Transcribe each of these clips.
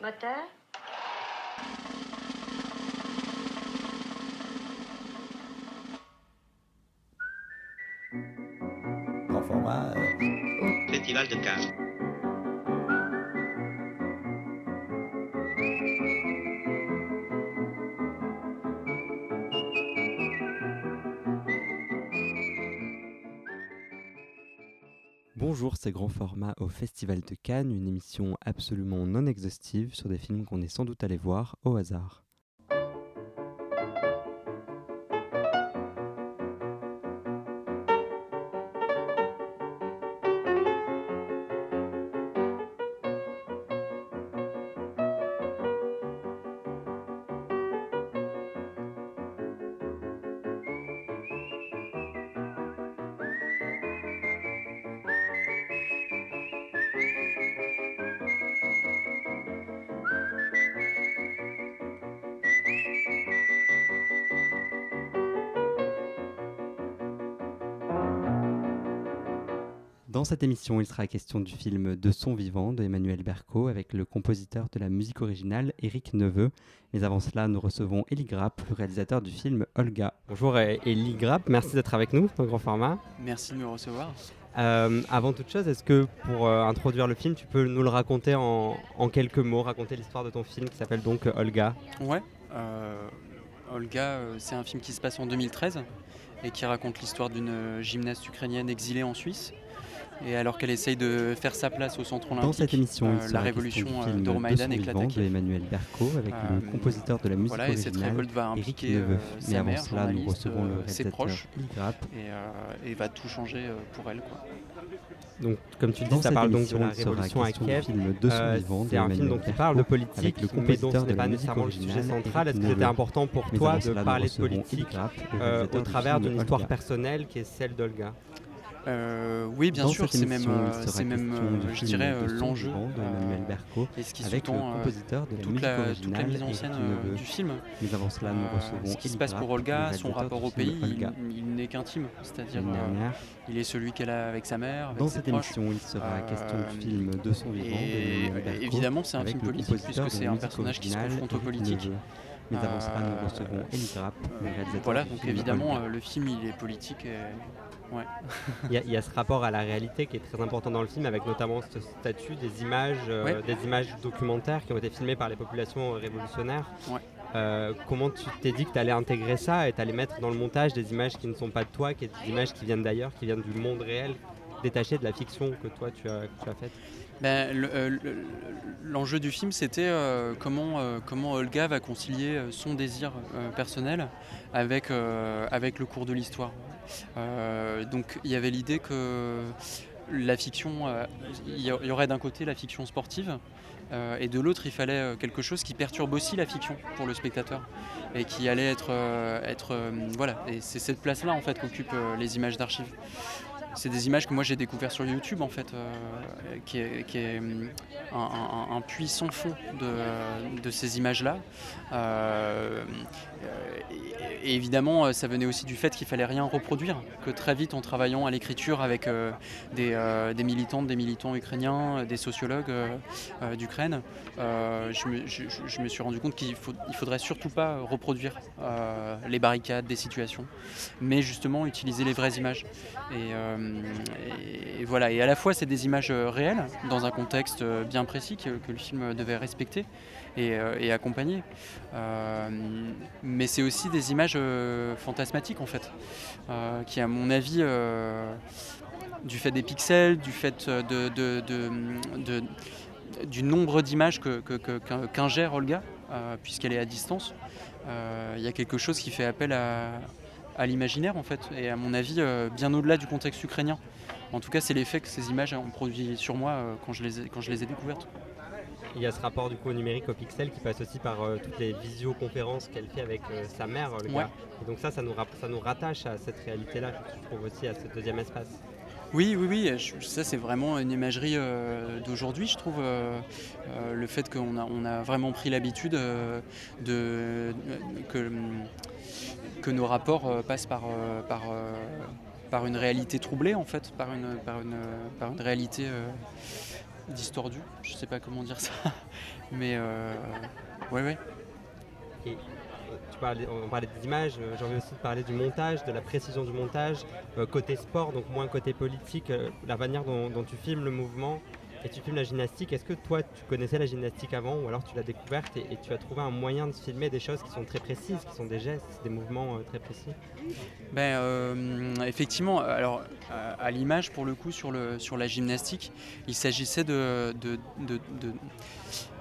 Moteur Grand format. Festival de Cannes. Bonjour, c'est Grand Format au Festival de Cannes, une émission absolument non exhaustive sur des films qu'on est sans doute allé voir au hasard. Dans cette émission, il sera question du film De son vivant de Emmanuel Berco avec le compositeur de la musique originale Éric Neveu. Mais avant cela, nous recevons Elie Grapp, le réalisateur du film Olga. Bonjour Elie Grapp, merci d'être avec nous dans Grand Format. Merci de me recevoir. Euh, avant toute chose, est-ce que pour euh, introduire le film, tu peux nous le raconter en, en quelques mots, raconter l'histoire de ton film qui s'appelle donc euh, Olga? Ouais. euh, Olga, euh, c'est un film qui se passe en 2013 et qui raconte l'histoire d'une euh, gymnaste ukrainienne exilée en Suisse. Et alors qu'elle essaye de faire sa place au centre olympique, Dans cette émission, euh, la révolution euh, film d'Euromaïdan éclate à Kiev. Emmanuel Berco avec Euh, le compositeur de la musique Voilà, et cette originale révolte va Éric impliquer Neveu. euh, Mais avant mère, cela, nous recevons le euh, ses réalisateur proches, et, euh, et va tout changer euh, pour elle. Quoi. Donc, comme tu Dans dis, ça parle donc de la révolution à Kiev. film De son Euh, vivant c'est un film donc qui parle de avec politique, le mais dont compositeur ce de n'est la pas musique nécessairement le sujet originale, central. Est-ce que c'était important pour toi de parler de politique euh, au travers d'une histoire Olga. personnelle qui est celle d'Olga? Euh, oui, bien Dans sûr, c'est même, c'est même, euh, je dirais, De euh, l'enjeu de euh, Berco, et ce qui avec le sous-tend compositeur de la toute la, toute la mise en scène euh, du film. Cela, nous ce qui se passe pour Olga, son rapport au pays, il, n'est qu'intime. C'est-à-dire, il est celui qu'elle a avec sa mère, avec Dans ses cette proches. émission, il sera question du film De son vivant et évidemment, c'est un film politique puisque de c'est un personnage qui se confronte au Éric politique. Neveu. Mais avant cela, nous Euh, recevons Elie Grapp, le réalisateur Voilà, donc évidemment, euh, le film il est politique. Et... Ouais. Il y, a- il y a ce rapport à la réalité qui est très important dans le film, avec notamment ce statut des images, euh, Ouais. des images documentaires qui ont été filmées par les populations révolutionnaires. Ouais. Euh, comment tu t'es dit que tu allais intégrer ça et tu allais mettre dans le montage des images qui ne sont pas de toi, qui des images qui viennent d'ailleurs, qui viennent du monde réel, détachées de la fiction que toi tu as, que tu as faite? Ben, euh, le- L'enjeu du film, c'était euh, comment, euh, comment Olga va concilier son désir personnel avec, le cours de l'histoire. Donc il y avait l'idée que la fiction, il y aurait d'un côté la fiction sportive, et de l'autre il fallait quelque chose qui perturbe aussi la fiction pour le spectateur, et qui allait être... voilà, et c'est cette place-là en fait qu'occupent les images d'archives. C'est des images que moi j'ai découvert sur YouTube en fait, euh, qui est, hum, un, un- un puits sans fond de, ces images-là. Euh, et évidemment, euh, ça venait aussi du fait qu'il fallait rien reproduire, que très vite en travaillant à l'écriture avec euh, des, euh, militantes, des militants ukrainiens, euh, des sociologues euh, euh, d'Ukraine, euh, je, me, suis rendu compte qu'il il faudrait surtout pas reproduire euh, les barricades des situations, mais justement utiliser les vraies images. Euh, et- et voilà, et à la fois c'est des images euh, réelles dans un contexte euh, bien précis que, le film devait respecter et, euh, accompagner. Euh, mais c'est aussi des images euh, fantasmatiques en fait, euh, qui à mon avis, euh, du fait des pixels, du fait euh, du nombre d'images qu'ingère Olga, euh, puisqu'elle est à distance, euh, il y a quelque chose qui fait appel à, à l'imaginaire en fait, et à mon avis euh, bien au-delà du contexte ukrainien. En tout cas, c'est l'effet que ces images ont produit sur moi euh, quand, je les ai, quand je les ai découvertes. Il y a ce rapport du coup au numérique au pixel qui passe aussi par euh, toutes les visioconférences qu'elle fait avec euh, sa mère. Ouais. Et donc ça, ça nous, ça nous rattache à cette réalité-là, je trouve aussi à ce deuxième espace. Oui, oui, oui, ça c'est vraiment une imagerie euh, d'aujourd'hui, je trouve. euh, euh, le fait qu'on a, on a vraiment pris l'habitude de, que, nos rapports passent par, une réalité troublée, en fait, par une, par une, par une réalité euh, distordu. Je sais pas comment dire ça. Mais ouais. Et on parlait des images, j'ai envie aussi de parler du montage, de la précision du montage, côté sport, donc moins côté politique, la manière dont, tu filmes le mouvement, et tu filmes la gymnastique. Est-ce que toi, tu connaissais la gymnastique avant ou alors tu l'as découverte et, tu as trouvé un moyen de filmer des choses qui sont très précises, qui sont des gestes, des mouvements euh, très précis? Ben, euh, Effectivement, alors à, l'image, pour le coup, sur, le, sur la gymnastique, il s'agissait de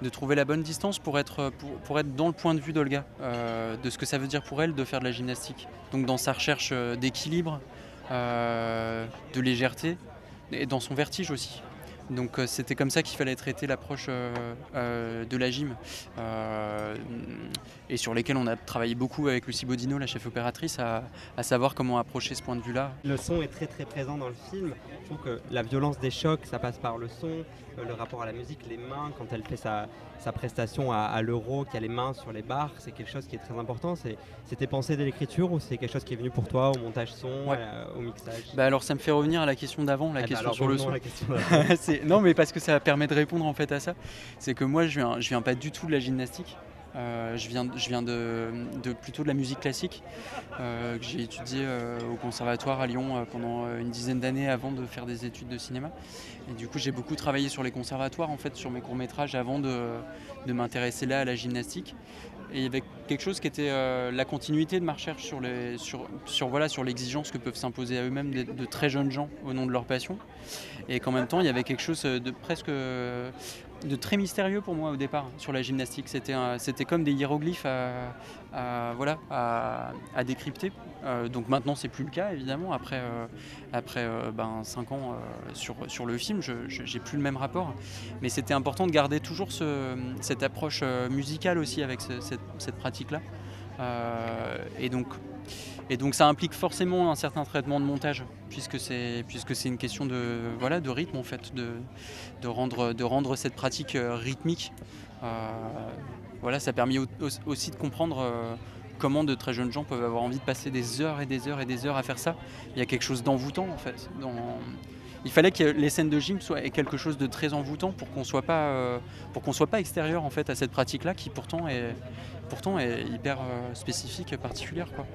de, trouver la bonne distance pour être, pour, être dans le point de vue d'Olga, euh, de ce que ça veut dire pour elle de faire de la gymnastique. Donc dans sa recherche d'équilibre, de légèreté et dans son vertige aussi. Donc euh, c'était comme ça qu'il fallait traiter l'approche euh, euh, de la gym et sur lesquels on a travaillé beaucoup avec Lucie Bodino, la chef opératrice, à, savoir comment approcher ce point de vue-là. Le son est très très présent dans le film. Je trouve que la violence des chocs, ça passe par le son, le rapport à la musique, les mains, quand elle fait sa, prestation à, l'euro, qui a les mains sur les barres, c'est quelque chose qui est très important. C'était pensé dès l'écriture ou c'est quelque chose qui est venu pour toi au montage son, au mixage? Bah Alors ça me fait revenir à la question d'avant, la eh ben question sur le son. non mais parce que ça permet de répondre en fait à ça. C'est que moi je viens, je viens pas du tout de la gymnastique. Euh, je viens, je viens de, plutôt de la musique classique euh, que j'ai étudié euh, au conservatoire à Lyon pendant une dizaine d'années avant de faire des études de cinéma. Et du coup, j'ai beaucoup travaillé sur les conservatoires en fait, sur mes courts métrages avant de, m'intéresser là à la gymnastique. Et il y avait quelque chose qui était la continuité de ma recherche sur, sur, sur, voilà, sur l'exigence que peuvent s'imposer à eux-mêmes de, très jeunes gens au nom de leur passion. Et qu'en même temps, il y avait quelque chose de presque de très mystérieux pour moi au départ sur la gymnastique. C'était, comme des hiéroglyphes à, voilà, à, décrypter. Euh, donc maintenant c'est plus le cas évidemment. Après, euh, après euh, ben, 5 ans sur, sur le film, je, j'ai plus le même rapport. Mais c'était important de garder toujours ce, cette approche musicale aussi avec cette, cette pratique-là. Et donc et donc ça implique forcément un certain traitement de montage, puisque c'est puisque c'est une question de voilà de rythme en fait, de, de rendre de rendre cette pratique euh, rythmique. Euh, voilà, ça a permis aussi de comprendre euh, comment de très jeunes gens peuvent avoir envie de passer des heures et des heures et des heures à faire ça. Il y a quelque chose d'envoûtant en fait. Il fallait que les scènes de gym soient quelque chose de très envoûtant pour qu'on soit pas pour qu'on soit pas extérieur en fait à cette pratique-là qui pourtant est pourtant est hyper spécifique et particulière quoi.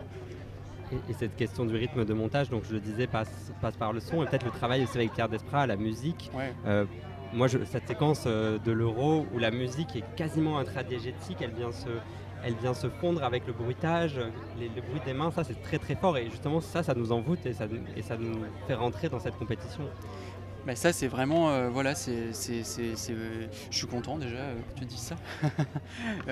Et, cette question du rythme de montage, donc je le disais, passe, passe par le son et peut-être le travail aussi avec Pierre Desprats, la musique. Euh, moi, je, cette séquence euh, de l'euro où la musique est quasiment intradiégétique, elle vient se, elle vient se fondre avec le bruitage, le bruit des mains, ça c'est très très fort et justement ça, ça nous envoûte et ça, nous fait rentrer dans cette compétition. Ça c'est vraiment euh, voilà c'est, je suis content déjà que tu dises ça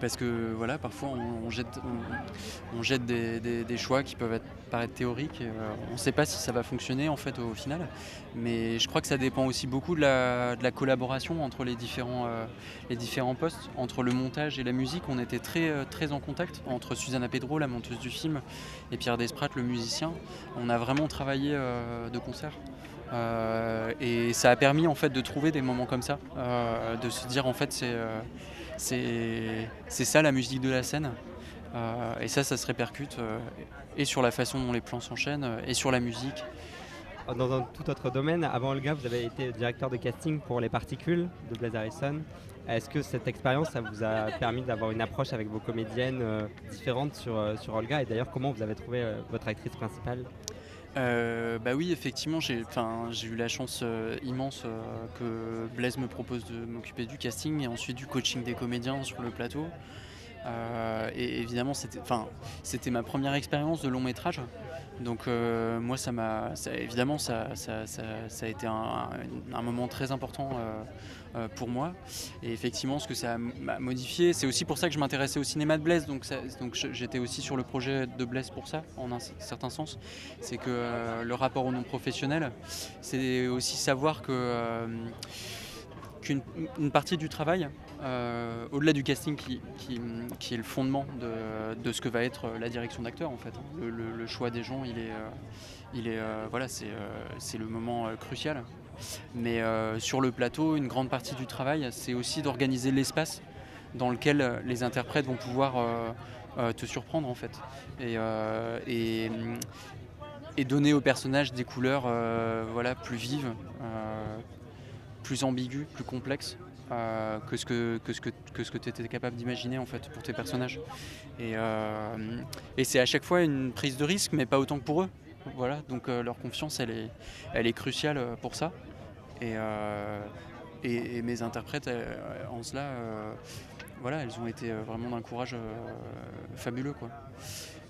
parce que voilà, parfois on, jette, des, choix qui peuvent être, paraître théoriques. Euh, on ne sait pas si ça va fonctionner en fait au final. Mais je crois que ça dépend aussi beaucoup de la, collaboration entre les différents, euh, les différents postes, entre le montage et la musique. On était très, euh, très en contact entre Susanna Pedro, la monteuse du film, et Pierre Desprat, le musicien. On a vraiment travaillé de concert. et ça a permis en fait de trouver des moments comme ça, de se dire en fait c'est c'est ça la musique de la scène. Euh, et ça, ça se répercute euh, et sur la façon dont les plans s'enchaînent euh, et sur la musique. Dans un tout autre domaine, avant Olga, vous avez été directeur de casting pour Les Particules de Blaise Harrison. Est-ce que cette expérience, vous a permis d'avoir une approche avec vos comédiennes différentes sur, sur Olga? Et d'ailleurs, comment vous avez trouvé votre actrice principale? Euh, bah oui, effectivement, j'ai eu la chance euh, immense euh, que Blaise me propose de m'occuper du casting et ensuite du coaching des comédiens sur le plateau. Et évidemment, c'était ma première expérience de long métrage. Donc moi, ça m'a, évidemment, ça, ça, a été un, moment très important euh, pour moi. Et effectivement, ce que ça m'a modifié, c'est aussi pour ça que je m'intéressais au cinéma de Blaise. Donc, donc j'étais aussi sur le projet de Blaise pour ça, en un certain sens. C'est que euh, le rapport au non professionnel, c'est aussi savoir que euh, qu'une partie du travail, au-delà du casting qui, est le fondement de, ce que va être la direction d'acteur en fait. Le, le, choix des gens, il est, il est voilà, c'est le moment crucial. Mais euh, sur le plateau, une grande partie du travail, c'est aussi d'organiser l'espace dans lequel euh, les interprètes vont pouvoir euh, te surprendre en fait. Et, donner aux personnages des couleurs voilà, plus vives. Plus ambigu, plus complexe euh, que ce que, que, ce que, que ce que tu étais capable d'imaginer en fait pour tes personnages. Et, euh, et c'est à chaque fois une prise de risque, mais pas autant que pour eux. Voilà, donc euh, leur confiance, elle est, elle est cruciale pour ça. Et, et, mes interprètes, en cela, voilà, elles ont été vraiment d'un courage fabuleux. Quoi.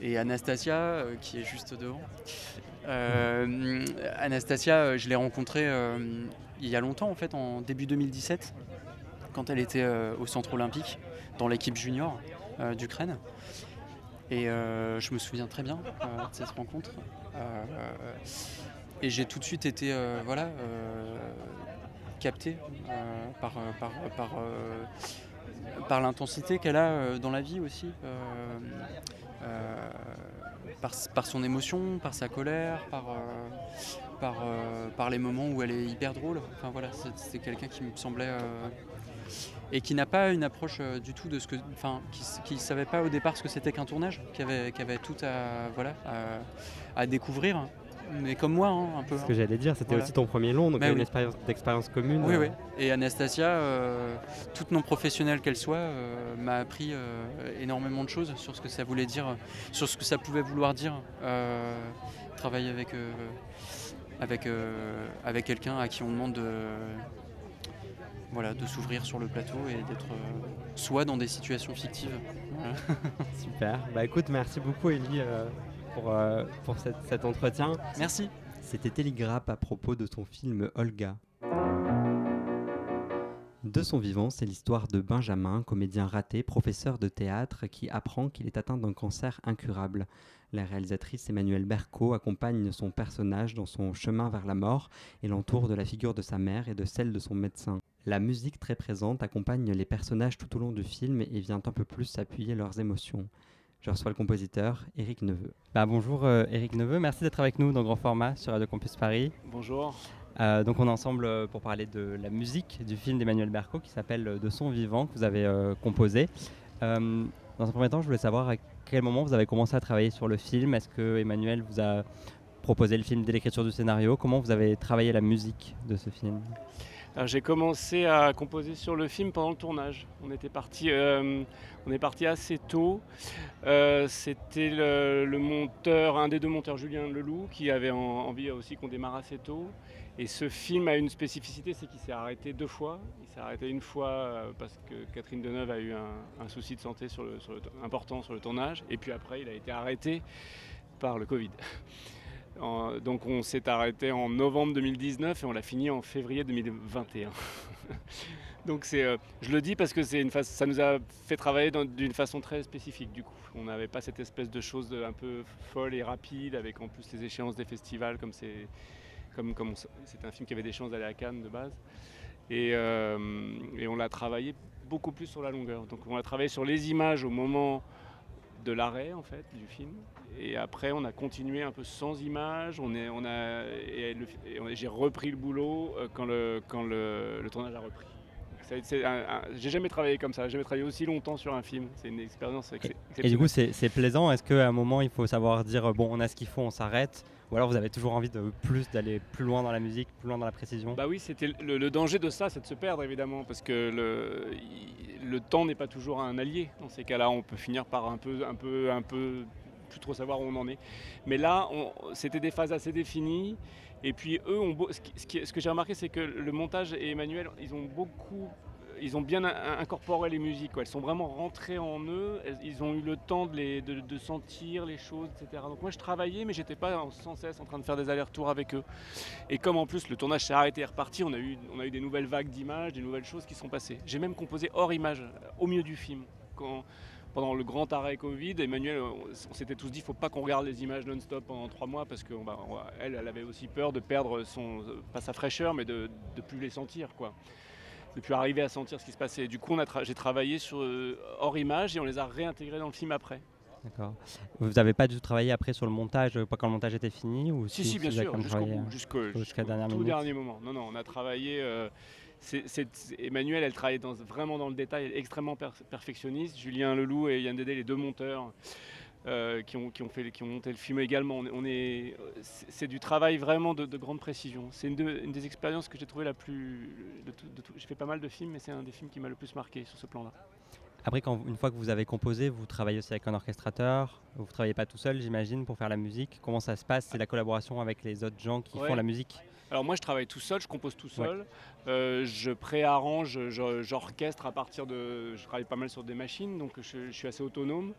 Et Anastasia, qui est juste devant, Anastasia, je l'ai rencontrée il y a longtemps, en fait, en début 2017 quand elle était euh, au centre olympique, dans l'équipe junior euh, d'Ukraine. Et euh, je me souviens très bien de cette rencontre. et j'ai tout de suite été voilà, capté par, l'intensité qu'elle a dans la vie aussi. Par, son émotion, par sa colère, par, par, par les moments où elle est hyper drôle. Enfin voilà, c'est quelqu'un qui me semblait et qui n'a pas une approche euh, du tout de ce que. Enfin, qui ne savait pas au départ ce que c'était qu'un tournage, qui avait, qui avait tout à, voilà, à, découvrir. Mais comme moi, hein, un peu. Ce que j'allais dire, c'était aussi ton premier long, donc bah une expérience d'expérience commune. Oui, euh. oui. Et Anastasia, euh, toute non professionnelle qu'elle soit, m'a appris énormément de choses sur ce que ça voulait dire, sur ce que ça pouvait vouloir dire, travailler avec, avec, avec quelqu'un à qui on demande de voilà, de s'ouvrir sur le plateau et d'être euh, soit dans des situations fictives. Super. Bah écoute, merci beaucoup Elie euh, pour, euh, cet entretien. Merci. C'était Télégrappe à propos de son film Olga. De son vivant, c'est l'histoire de Benjamin, comédien raté, professeur de théâtre, qui apprend qu'il est atteint d'un cancer incurable. La réalisatrice Emmanuelle Berco accompagne son personnage dans son chemin vers la mort et l'entoure de la figure de sa mère et de celle de son médecin. La musique très présente accompagne les personnages tout au long du film et vient un peu plus appuyer leurs émotions. Je reçois le compositeur Éric Neveu. Bah, bonjour Éric Neveu, merci d'être avec nous dans Grand Format sur Radio Campus Paris. Bonjour. Euh, donc on est ensemble euh, pour parler de la musique du film d'Emmanuel Berco qui s'appelle euh, De son vivant que vous avez composé. dans un premier temps, je voulais savoir à quel moment vous avez commencé à travailler sur le film. Est-ce que Emmanuel vous a proposé le film dès l'écriture du scénario? Comment vous avez travaillé la musique de ce film? J'ai commencé à composer sur le film pendant le tournage. On était parti, euh, on est parti assez tôt. Euh, c'était le, monteur, un des deux monteurs, Julien Leloup, qui avait envie aussi qu'on démarre assez tôt. Et ce film a une spécificité, c'est qu'il s'est arrêté deux fois. Il s'est arrêté une fois euh, parce que Catherine Deneuve a eu un, souci de santé important sur le tournage. Et puis après, il a été arrêté par le Covid donc on s'est arrêté en novembre 2019 et on l'a fini en février 2021. donc c'est, euh, je le dis parce que c'est une ça nous a fait travailler d'une façon très spécifique du coup. On n'avait pas cette espèce de chose un peu folle et rapide avec en plus les échéances des festivals comme c'est comme, comme c'est un film qui avait des chances d'aller à Cannes de base. Et, euh, et on l'a travaillé beaucoup plus sur la longueur. Donc on a travaillé sur les images au moment de l'arrêt en fait du film et après, on a continué un peu sans images. On est, on a, et, j'ai repris le boulot euh, quand le, quand le, tournage a repris. J'ai jamais travaillé comme ça, j'ai jamais travaillé aussi longtemps sur un film. C'est une expérience. Et du coup, c'est plaisant. Est-ce qu'à un moment, il faut savoir dire bon, on a ce qu'il faut, on s'arrête? Ou alors vous avez toujours envie de plus d'aller plus loin dans la musique, plus loin dans la précision? Bah oui, c'était le, danger de ça, c'est de se perdre évidemment, parce que le, le temps n'est pas toujours un allié. Dans ces cas-là, on peut finir par un peu, un peu, un peu plus trop savoir où on en est. Mais là, c'était des phases assez définies. Et puis eux, ont ce, ce, que j'ai remarqué, c'est que le montage et Emmanuel, ils ont beaucoup ils ont bien incorporé les musiques, elles sont vraiment rentrées en eux, ils ont eu le temps de, les, sentir les choses, etc. Donc moi je travaillais, mais j'étais pas sans cesse en train de faire des allers-retours avec eux. Et comme en plus le tournage s'est arrêté et reparti, on a eu, on a eu des nouvelles vagues d'images, des nouvelles choses qui sont passées. J'ai même composé hors image, au milieu du film. Quand, pendant le grand arrêt Covid, Emmanuel, on s'était tous dit, faut pas qu'on regarde les images non-stop pendant trois mois parce qu'elle, elle, elle avait aussi peur de perdre son, pas sa fraîcheur, mais de ne plus les sentir, quoi. De plus arriver à sentir ce qui se passait. Du coup, j'ai travaillé sur euh, hors images et on les a réintégrés dans le film après. D'accord. Vous n'avez pas du tout travaillé après sur le montage, pas quand le montage était fini ou Si, si, bien sûr, jusqu'au jusqu'au tout dernier moment. Non, non, on a travaillé. Euh, Emmanuel, elle travaille vraiment dans le détail, elle est extrêmement perfectionniste. Julien Leloup et Yann Dédé, les deux monteurs, euh, qui, ont, qui, ont fait, qui ont monté le film également. On est, c'est du travail vraiment de, grande précision. C'est une, une, des expériences que j'ai trouvé la plus. J'ai fait pas mal de films, mais c'est un des films qui m'a le plus marqué sur ce plan-là. Après, quand, une fois que vous avez composé, vous travaillez aussi avec un orchestrateur. Vous ne travaillez pas tout seul, j'imagine, pour faire la musique. Comment ça se passe? C'est la collaboration avec les autres gens qui font la musique? Alors moi je travaille tout seul, je compose tout seul, euh, je préarrange, j'orchestre à partir de... Je travaille pas mal sur des machines, donc je, suis assez autonome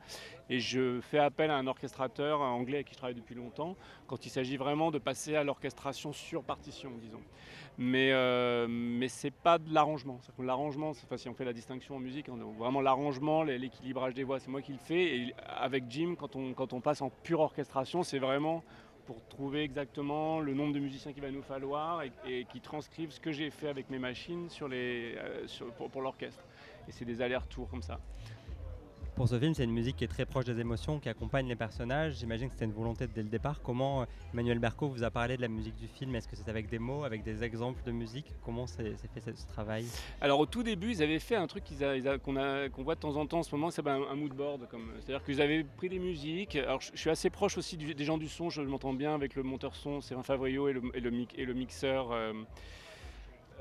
et je fais appel à un orchestrateur anglais avec qui je travaille depuis longtemps quand il s'agit vraiment de passer à l'orchestration sur partition, disons. Mais, euh, mais c'est pas de l'arrangement. L'arrangement, enfin, si on fait la distinction en musique, vraiment l'arrangement, l'équilibrage des voix, c'est moi qui le fais. Et avec Jim, quand on, quand on passe en pure orchestration, c'est vraiment pour trouver exactement le nombre de musiciens qu'il va nous falloir et, qui transcrivent ce que j'ai fait avec mes machines sur les, euh, pour, pour l'orchestre. Et c'est des allers-retours comme ça. Pour ce film, c'est une musique qui est très proche des émotions, qui accompagne les personnages. J'imagine que c'était une volonté dès le départ. Comment euh, Emmanuel Berco vous a parlé de la musique du film? Est-ce que c'est avec des mots, avec des exemples de musique? Comment s'est fait ce travail? Alors au tout début, ils avaient fait un truc qu'on voit de temps en temps en ce moment, c'est un, un mood board. C'est-à-dire qu'ils avaient pris des musiques. Alors je, suis assez proche aussi des gens du son, je m'entends bien avec le monteur son, Stéphane Favrio et le mixeur. Euh,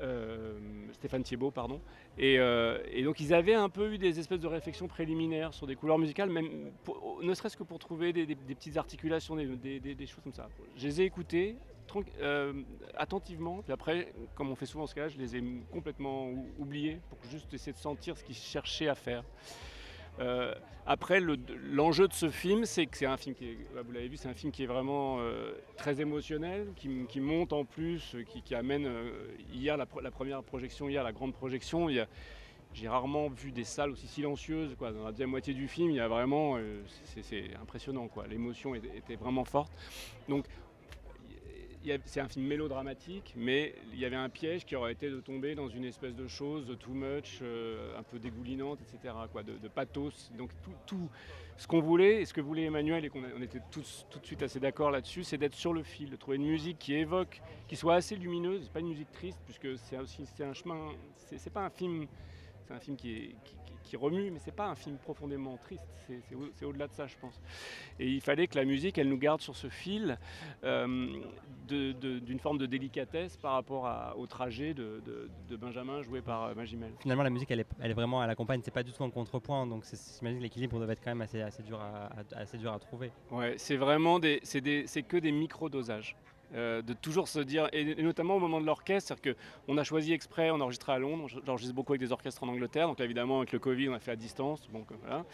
euh, Stéphane Thiebaud, pardon. Euh, et, donc ils avaient un peu eu des espèces de réflexions préliminaires sur des couleurs musicales, même ne serait-ce que pour trouver des, petites articulations, des, choses comme ça. Je les ai écoutées euh, attentivement, puis après, comme on fait souvent ce cas-là, je les ai complètement oubliés pour juste essayer de sentir ce qu'ils cherchaient à faire. Euh, après, l'enjeu de ce film, c'est que c'est un film qui est, bah, vous l'avez vu, c'est un film qui est vraiment euh, très émotionnel, qui, monte en plus, qui, amène euh, hier la, première projection, hier la grande projection. J'ai rarement vu des salles aussi silencieuses. Dans la deuxième moitié du film, il y a vraiment, c'est impressionnant. L'émotion était vraiment forte. Donc c'est un film mélodramatique, mais il y avait un piège qui aurait été de tomber dans une espèce de chose too much, euh, un peu dégoulinante, etc., quoi, de, pathos. Donc tout, ce qu'on voulait, et ce que voulait Emmanuel, et qu'on on était tous tout de suite assez d'accord là-dessus, c'est d'être sur le fil, de trouver une musique qui évoque, qui soit assez lumineuse, pas une musique triste, puisque c'est aussi un chemin, c'est pas un film, c'est un film qui est, qui remue, mais c'est pas un film profondément triste, c'est au-delà de ça, je pense. Et il fallait que la musique, elle nous garde sur ce fil euh, d'une forme de délicatesse par rapport au trajet de, Benjamin joué par euh, Magimel. Finalement, la musique, elle est, elle est vraiment à la campagne, c'est pas du tout en contrepoint, donc j'imagine que l'équilibre devait être quand même assez, assez, dur, à, assez dur à trouver. Ouais, c'est vraiment des, c'est que des micro-dosages. Euh, de toujours se dire, et, notamment au moment de l'orchestre, c'est-à-dire qu'on a choisi exprès, on enregistré à Londres, j'enregistre beaucoup avec des orchestres en Angleterre, donc évidemment avec le Covid on a fait à distance, voilà.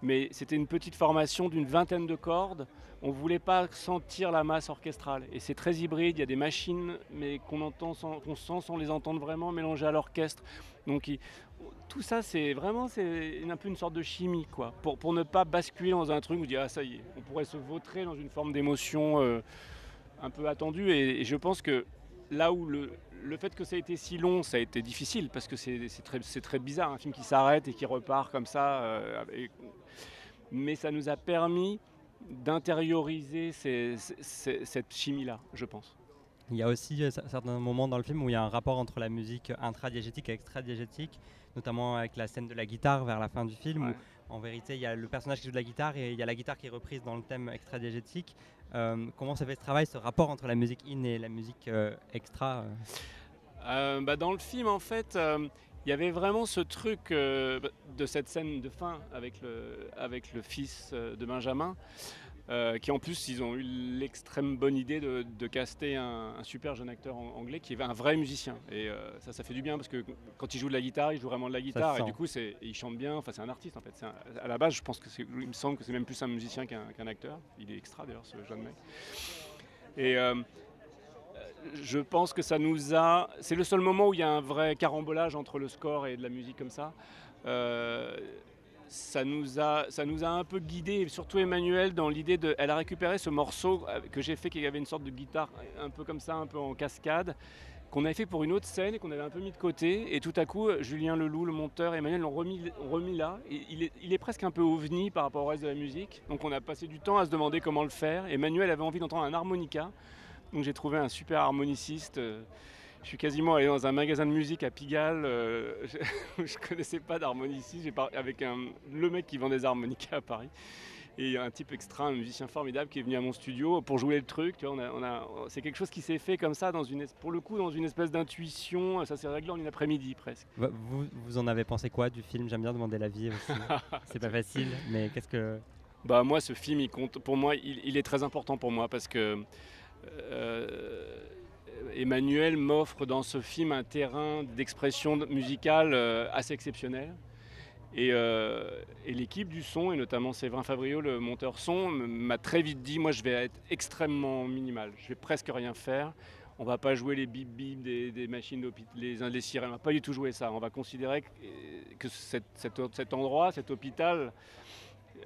mais c'était une petite formation d'une vingtaine de cordes, on ne voulait pas sentir la masse orchestrale, et c'est très hybride, il y a des machines mais qu'on qu'on sent sans les entendre vraiment mélangées à l'orchestre, donc tout ça c'est vraiment c'est un peu une sorte de chimie quoi, pour, pour ne pas basculer dans un truc où on dit ah ça y est, on pourrait se vautrer dans une forme d'émotion. Euh, un peu attendu. Et, je pense que là où le, le, fait que ça a été si long, ça a été difficile parce que c'est très, très, bizarre, un film qui s'arrête et qui repart comme ça. Euh, mais ça nous a permis d'intérioriser cette chimie-là, je pense. Il y a aussi euh, certains moments dans le film où il y a un rapport entre la musique intradiégétique et extradiégétique, notamment avec la scène de la guitare vers la fin du film, où en vérité il y a le personnage qui joue de la guitare et il y a la guitare qui est reprise dans le thème extradiégétique. Euh, comment ça fait ce travail, ce rapport entre la musique in et la musique euh, extra euh? Bah Dans le film, en fait, il y avait vraiment ce truc de cette scène de fin avec le, avec le fils de Benjamin. Euh, qui en plus ils ont eu l'extrême bonne idée de, caster un, super jeune acteur anglais qui est un vrai musicien. Et euh, ça ça fait du bien parce que quand il joue de la guitare il joue vraiment de la guitare. et du coup c'est, il chante bien. Enfin c'est un artiste en fait. À la base je pense que c'est, il me semble que c'est même plus un musicien qu'un, acteur. Il est extra d'ailleurs ce jeune mec. Et euh, je pense que ça nous a c'est le seul moment où il y a un vrai carambolage entre le score et de la musique comme ça ça nous a, ça nous a un peu guidé, surtout Emmanuel, dans l'idée de. Elle a récupéré ce morceau que j'ai fait, qui avait une sorte de guitare un peu comme ça, un peu en cascade, qu'on avait fait pour une autre scène et qu'on avait un peu mis de côté. Et tout à coup, Julien Leloup, le monteur, Emmanuel l'ont remis, remis là. Et il, est, il est presque un peu ovni par rapport au reste de la musique. Donc on a passé du temps à se demander comment le faire. Emmanuel avait envie d'entendre un harmonica. Donc j'ai trouvé un super harmoniciste. Euh, je suis quasiment allé dans un magasin de musique à Pigalle. Euh, je ne connaissais pas d'harmoniciste. J'ai parlé avec un, le mec qui vend des harmonicas à Paris. et un type extra, un musicien formidable qui est venu à mon studio pour jouer le truc. Tu vois, on a, c'est quelque chose qui s'est fait comme ça, dans une, pour le coup, dans une espèce d'intuition. Ça s'est réglé en une après-midi presque. Vous, vous en avez pensé quoi du film? J'aime bien demander l'avis aussi. c'est pas facile, mais qu'est-ce que. Bah moi, ce film, il compte. Pour moi, il, est très important pour moi parce que. Euh, Emmanuel m'offre dans ce film un terrain d'expression musicale euh, assez exceptionnel. Euh, et, l'équipe du son, et notamment Séverin Fabrio, le monteur son, m'a très vite dit moi je vais être extrêmement minimal, je vais presque rien faire. On va pas jouer les bip bip des, machines les, les sirènes, on va pas du tout jouer ça. On va considérer que, cet, endroit, cet hôpital,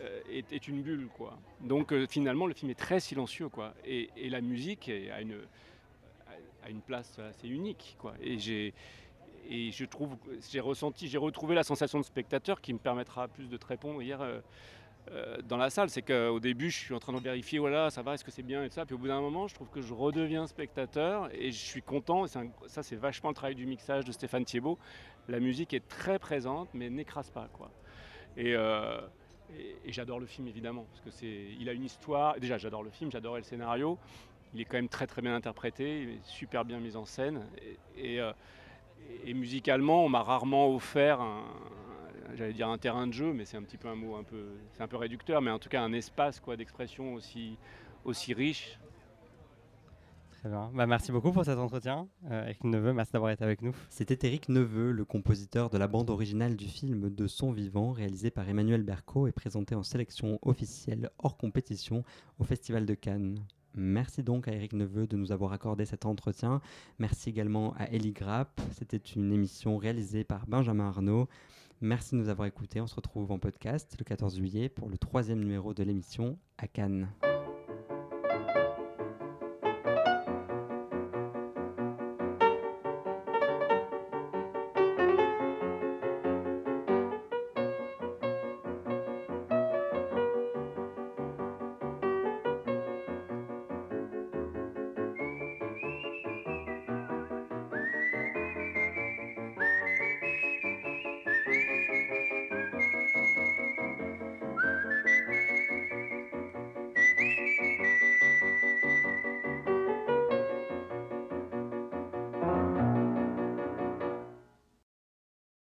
euh, est, une bulle. Quoi. Donc finalement le film est très silencieux. Quoi. Et, la musique a une, a une place assez unique. Quoi. Et j'ai et je trouve, j'ai ressenti, j'ai retrouvé la sensation de spectateur qui me permettra plus de te répondre hier euh, euh, dans la salle. C'est qu'au début, je suis en train de vérifier, voilà, ça va, est-ce que c'est bien et tout ça. Puis au bout d'un moment, je trouve que je redeviens spectateur et je suis content. Ça, c'est vachement le travail du mixage de Stéphane Thiebaud. La musique est très présente, mais n'écrase pas, quoi. Et, euh, et, j'adore le film évidemment parce que c'est, il a une histoire. Déjà, j'adore le film, j'adorais le scénario. Il est quand même très très bien interprété, il est super bien mis en scène et, et, musicalement, on m'a rarement offert un, j'allais dire un terrain de jeu, mais c'est un petit peu un mot un peu, c'est un peu réducteur, mais en tout cas un espace quoi d'expression aussi, aussi riche. Très bien. Bah, merci beaucoup pour cet entretien. Euh, Eric Neveu, merci d'avoir été avec nous. C'était Eric Neveu, le compositeur de la bande originale du film De son vivant, réalisé par Emmanuel Berco et présenté en sélection officielle hors compétition au Festival de Cannes. Merci donc à Eric Neveu de nous avoir accordé cet entretien. Merci également à Ellie Grapp. C'était une émission réalisée par Benjamin Arnaud. Merci de nous avoir écoutés. On se retrouve en podcast le 14 juillet pour le troisième numéro de l'émission à Cannes.